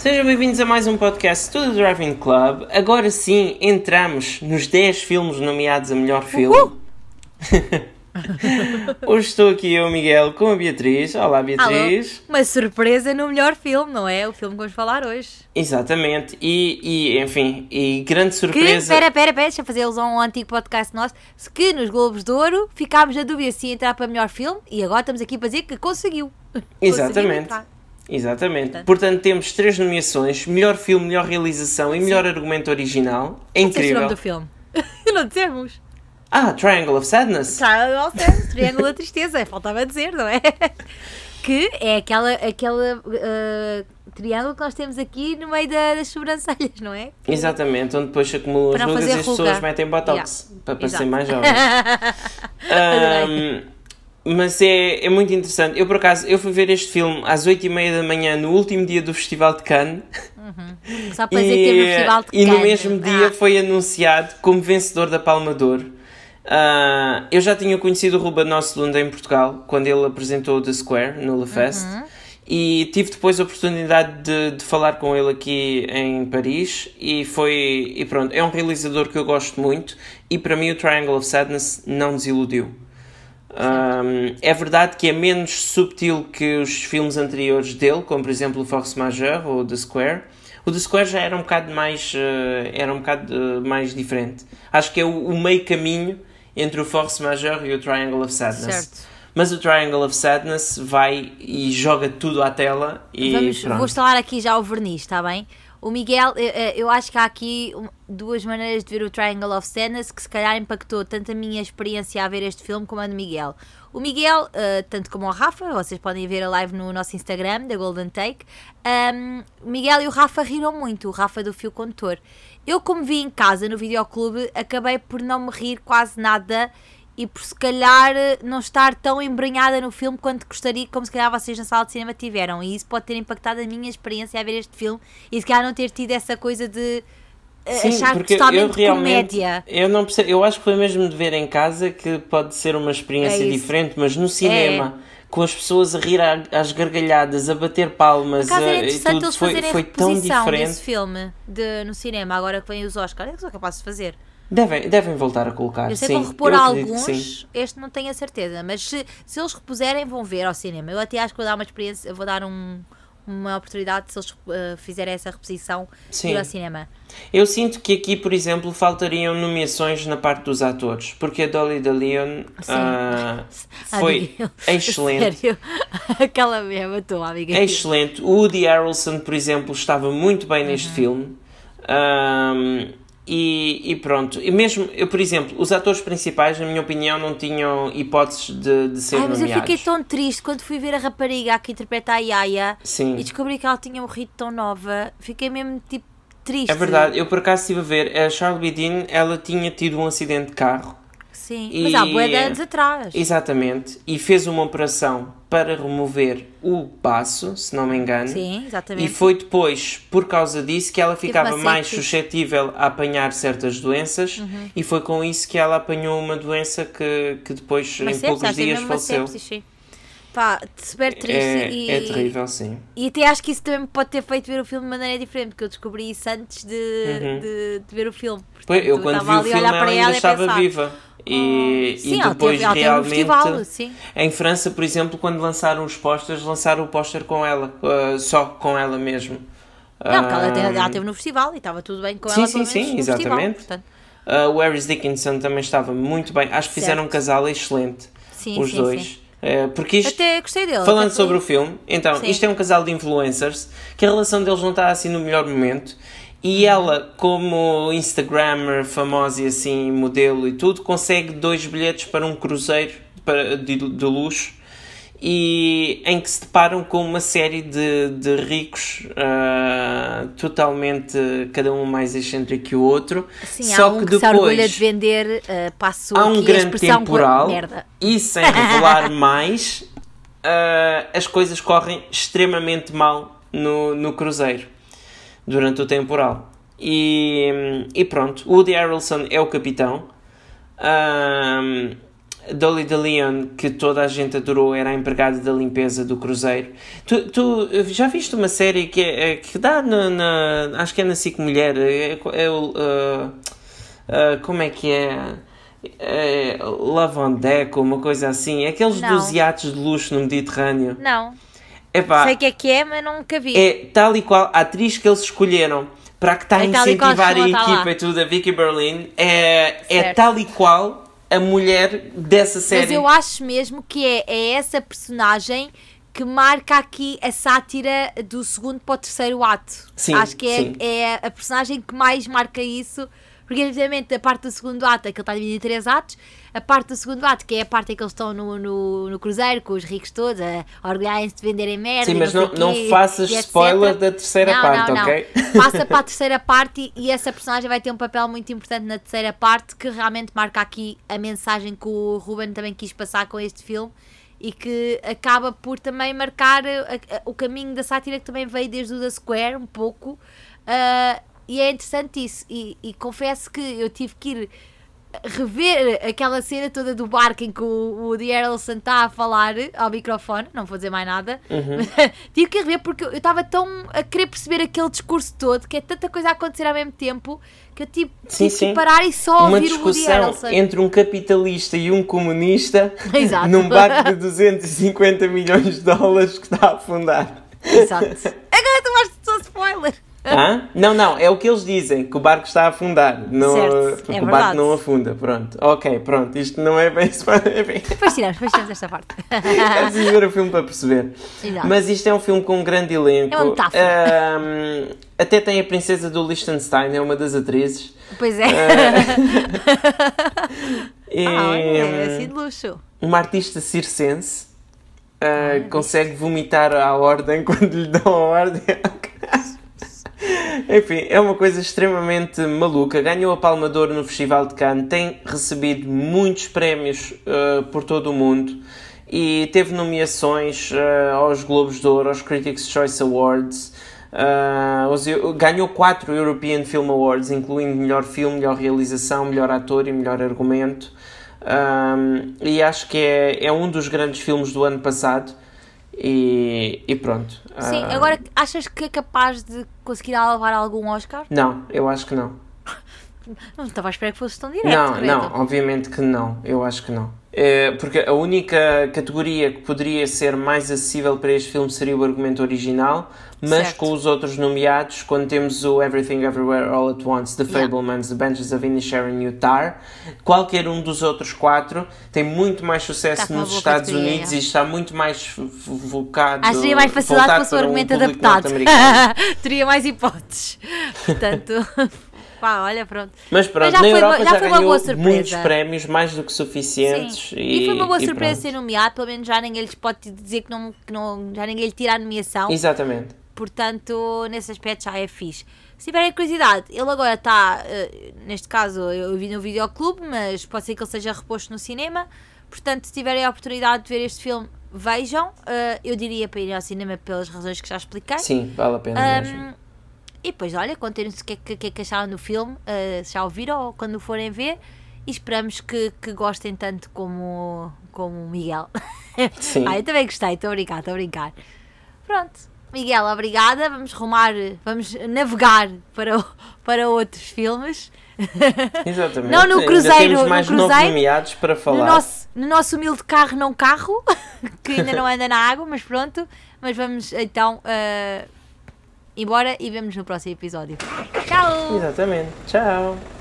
Sejam bem-vindos a mais um podcast do Driving Club. Agora sim, entramos nos 10 filmes nomeados a melhor filme. Hoje estou aqui eu, Miguel, com a Beatriz. Olá, Beatriz. Alô. Uma surpresa no melhor filme, não é? O filme que vamos falar hoje. Exatamente. E, e enfim, e grande surpresa. Espera, espera, espera, deixa fazer alusão a um antigo podcast nosso. Que nos Globos de Ouro ficámos na dúvida se ia entrar para melhor filme e agora estamos aqui para dizer que conseguiu. Exatamente. Conseguiu Exatamente. Portanto, Portanto, temos três nomeações: melhor filme, melhor realização e melhor argumento original. É incrível. o nome do filme? não dissemos. Ah, Triangle of Sadness. Triangle of Sadness, Triângulo da Tristeza, faltava dizer, não é? Que é aquela, aquela uh, triângulo que nós temos aqui no meio da, das sobrancelhas, não é? Exatamente, onde depois se acumulam as rugas e as pessoas metem botox yeah. para parecer mais jovens. um, mas é, é muito interessante. Eu, por acaso, eu fui ver este filme às 8h30 da manhã, no último dia do Festival de Cannes. Uhum. Só para dizer que teve no Festival de Cannes. E no mesmo dia ah. foi anunciado como vencedor da Palma d'Or. Uh, eu já tinha conhecido o Ruben Ostlund em Portugal, quando ele apresentou The Square no Le Fest. Uhum. E tive depois a oportunidade de, de, falar com ele aqui em Paris e foi e pronto, é um realizador que eu gosto muito e para mim o Triangle of Sadness não desiludiu. Um, é verdade que é menos subtil que os filmes anteriores dele, como por exemplo o Force Majeure ou The Square. O The Square já era um bocado mais, uh, era um bocado uh, mais diferente. Acho que é o, o, meio caminho entre o Force Majeure e o Triangle of Sadness. Certo. Mas o Triangle of Sadness vai e joga tudo à tela e Vamos, pronto. Vou instalar aqui já o verniz, está bem? O Miguel, eu acho que há aqui duas maneiras de ver o Triangle of Sadness que se calhar impactou tanto a minha experiência a ver este filme como a do Miguel. O Miguel, uh, tanto como o Rafa, vocês podem ver a live no nosso Instagram, da Golden Take, um, o Miguel e o Rafa riram muito, o Rafa do Fio Condutor. Eu, como vi em casa no videoclube, acabei por não me rir quase nada e por se calhar não estar tão embranhada no filme quanto gostaria, como se calhar vocês na sala de cinema tiveram. E isso pode ter impactado a minha experiência a ver este filme e se calhar não ter tido essa coisa de eh, Sim, achar porque totalmente eu comédia. Eu não percebo, eu acho que foi mesmo de ver em casa que pode ser uma experiência é diferente, mas no cinema. É. Com as pessoas a rir às gargalhadas, a bater palmas, a, era interessante tudo, eles foi, foi tão diferente. desse filme de, no cinema, agora que vem os Oscars, é que são capazes de fazer. Devem, devem voltar a colocar. Eu sei sim, que vão repor alguns, este não tenho a certeza, mas se, se eles repuserem, vão ver ao cinema. Eu até acho que vou dar uma experiência, vou dar um, uma oportunidade se eles uh, fizerem essa reposição sim. ir ao cinema. Eu sinto que aqui, por exemplo, faltariam nomeações na parte dos atores, porque a Dolly de Leon uh, foi excelente. Sério? Aquela mesma matou, amiga. Excelente. O Woody Harrelson, por exemplo, estava muito bem neste uhum. filme. Um, e, e, pronto, e mesmo, eu, por exemplo, os atores principais, na minha opinião, não tinham hipóteses de, de ser Ai, mas nomeados. eu fiquei tão triste quando fui ver a rapariga que interpreta a Yaya Sim. e descobri que ela tinha morrido tão nova. Fiquei mesmo tipo triste. É verdade, eu por acaso estive a ver, a Charlie Dean, ela tinha tido um acidente de carro Sim, e, mas há boa de anos atrás. Exatamente, e fez uma operação para remover o baço, se não me engano. Sim, exatamente. E foi depois, por causa disso, que ela ficava mais suscetível a apanhar certas doenças uhum. e foi com isso que ela apanhou uma doença que, que depois, em poucos dias, faleceu. Sepsis, Pá, super triste. É, e, é terrível, sim. E até acho que isso também pode ter feito ver o filme de maneira diferente, porque eu descobri isso antes de, uhum. de, de, ver o filme. Portanto, eu quando vi o filme ela ainda estava pensar, viva. E, oh, sim, e depois ela teve, ela realmente festival, em França, por exemplo, quando lançaram os pósteres, lançaram o póster com ela, uh, só com ela mesmo. Não, porque ela, ela esteve no festival e estava tudo bem com sim, ela. Sim, sim, exatamente. Festival, uh, o Harris Dickinson também estava muito bem. Acho que certo. fizeram um casal excelente, sim, os sim, dois. Sim. Uh, porque isto, Até gostei dele. Falando sobre o filme, então, sim. isto é um casal de influencers que a relação deles não está assim no melhor momento e ela, como Instagrammer famosa e assim, modelo e tudo, consegue dois bilhetes para um cruzeiro de, de luxo e em que se deparam com uma série de, de ricos uh, totalmente cada um mais excêntrico que o outro. Sim, Só há um que, que depois, se orgulha de vender uh, passo há um grande temporal e sem revelar mais uh, as coisas correm extremamente mal no, no cruzeiro durante o temporal. E, e pronto, Woody Harrelson é o capitão. Um, Dolly de Leon, que toda a gente adorou, era a empregada da limpeza do cruzeiro. Tu, tu já viste uma série que, é, que dá na, na Acho que é na SIC Mulher. É, é o. Uh, uh, como é que é? é? Love on Deck ou uma coisa assim. Aqueles Não. dos iates de luxo no Mediterrâneo. Não. Epá, Sei que é que é, mas nunca vi. é tal e qual a atriz que eles escolheram para que está a É qual incentivar a equipa lá. e tudo, a Vicky Berlin, é, é tal e qual a mulher dessa série. Mas eu acho mesmo que é, é essa personagem que marca aqui a sátira do segundo para o terceiro ato. Sim, acho que é, é a personagem que mais marca isso. Porque, evidentemente, a parte do segundo ato é que ele está dividido em três atos. A parte do segundo ato, que é a parte em que eles estão no, no, no cruzeiro com os ricos todos, a orgulharem-se de venderem merda. Sim, mas não, não quê, faças spoiler da terceira Não, parte, não, não. ok? Passa para a terceira parte e, e essa personagem vai ter um papel muito importante na terceira parte que realmente marca aqui a mensagem que o Ruben também quis passar com este filme e que acaba por também marcar a- a- o caminho da sátira que também veio desde o The Square, um pouco. Ah, e é interessante isso. E, e confesso que eu tive que ir rever aquela cena toda do barco em que o, o Woody Harrelson está a falar ao microfone, não vou dizer mais nada, Uhum. tive que rever porque eu estava tão a querer perceber aquele discurso todo, que é tanta coisa a acontecer ao mesmo tempo, que eu tive, Sim, tive sim. que parar e só Uma ouvir o Woody Harrelson. entre um capitalista e um comunista Exato. num barco de 250 milhões de dólares que está a afundar. Exato. Agora tu vais só spoiler. Hã? Não, não, é o que eles dizem, que o barco está a afundar. Não, Certo, porque é o barco verdade. não afunda, pronto. Ok, pronto, isto não é bem é bem- Depois tiramos, depois tiramos esta parte. É preciso ver o filme para perceber. Exato. Mas isto é um filme com um grande elenco. É uma metáfora. Até tem a princesa do Liechtenstein, é uma das atrizes. Pois é. E, Ah, é assim de luxo. uma artista circense ah, consegue vomitar à ordem quando lhe dão a ordem. Enfim, é uma coisa extremamente maluca. Ganhou a Palma de Ouro no Festival de Cannes, tem recebido muitos prémios ah, por todo o mundo e teve nomeações ah, aos Globos de Ouro, aos Critics' Choice Awards. ah, os- ganhou quatro European Film Awards, incluindo melhor filme, melhor realização, melhor ator e melhor argumento. Um, e acho que é, é um dos grandes filmes do ano passado. E, e pronto. Sim, Ah, agora achas que é capaz de conseguir levar algum Oscar? Não, eu acho que não. Não estava à espera que fosse tão direto. não, credo. não, obviamente que não. Eu acho que não. É, porque a única categoria que poderia ser mais acessível para este filme seria o argumento original, mas Certo. com os outros nomeados, quando temos o Everything Everywhere All at Once, The Yeah. Fablemans, The Benches of Inisherin e o Tar, qualquer um dos outros quatro tem muito mais sucesso Está com nos Estados Unidos é. e está muito mais fo- fo- focado. Acho que teria mais facilidade fosse o um argumento público adaptado. teria mais hipóteses. Portanto, pá, olha, pronto. Mas pronto, já na foi Europa já já, foi uma boa surpresa. muitos prémios, mais do que suficientes. E, E, foi uma boa surpresa ser nomeado, pelo menos já ninguém lhes pode dizer que não, que não já ninguém lhe tira a nomeação. Exatamente. Portanto, nesse aspecto já é fixe. Se tiverem curiosidade, ele agora está, eh, neste caso eu vi no videoclube, mas pode ser que ele seja reposto no cinema. Portanto, se tiverem a oportunidade de ver este filme, vejam. Eh, eu diria para irem ao cinema pelas razões que já expliquei. Sim, vale a pena mesmo. E depois, olha, contem-nos o que é que, que, é que acharam do filme, uh, se já ouviram ou quando forem ver. E esperamos que, que gostem tanto como, como o Miguel. Sim. ah, eu também gostei, estou a brincar, estou a brincar. Pronto, Miguel, obrigada. Vamos rumar, vamos navegar para, o- para outros filmes. Exatamente. Não no cruzeiro, no mais nove cruzeiro, nomeados para No falar. nosso, no nosso humilde carro, não carro, que ainda não anda na água, mas pronto. Mas vamos então uh, embora e vemos no próximo episódio. Tchau! Exatamente. Tchau.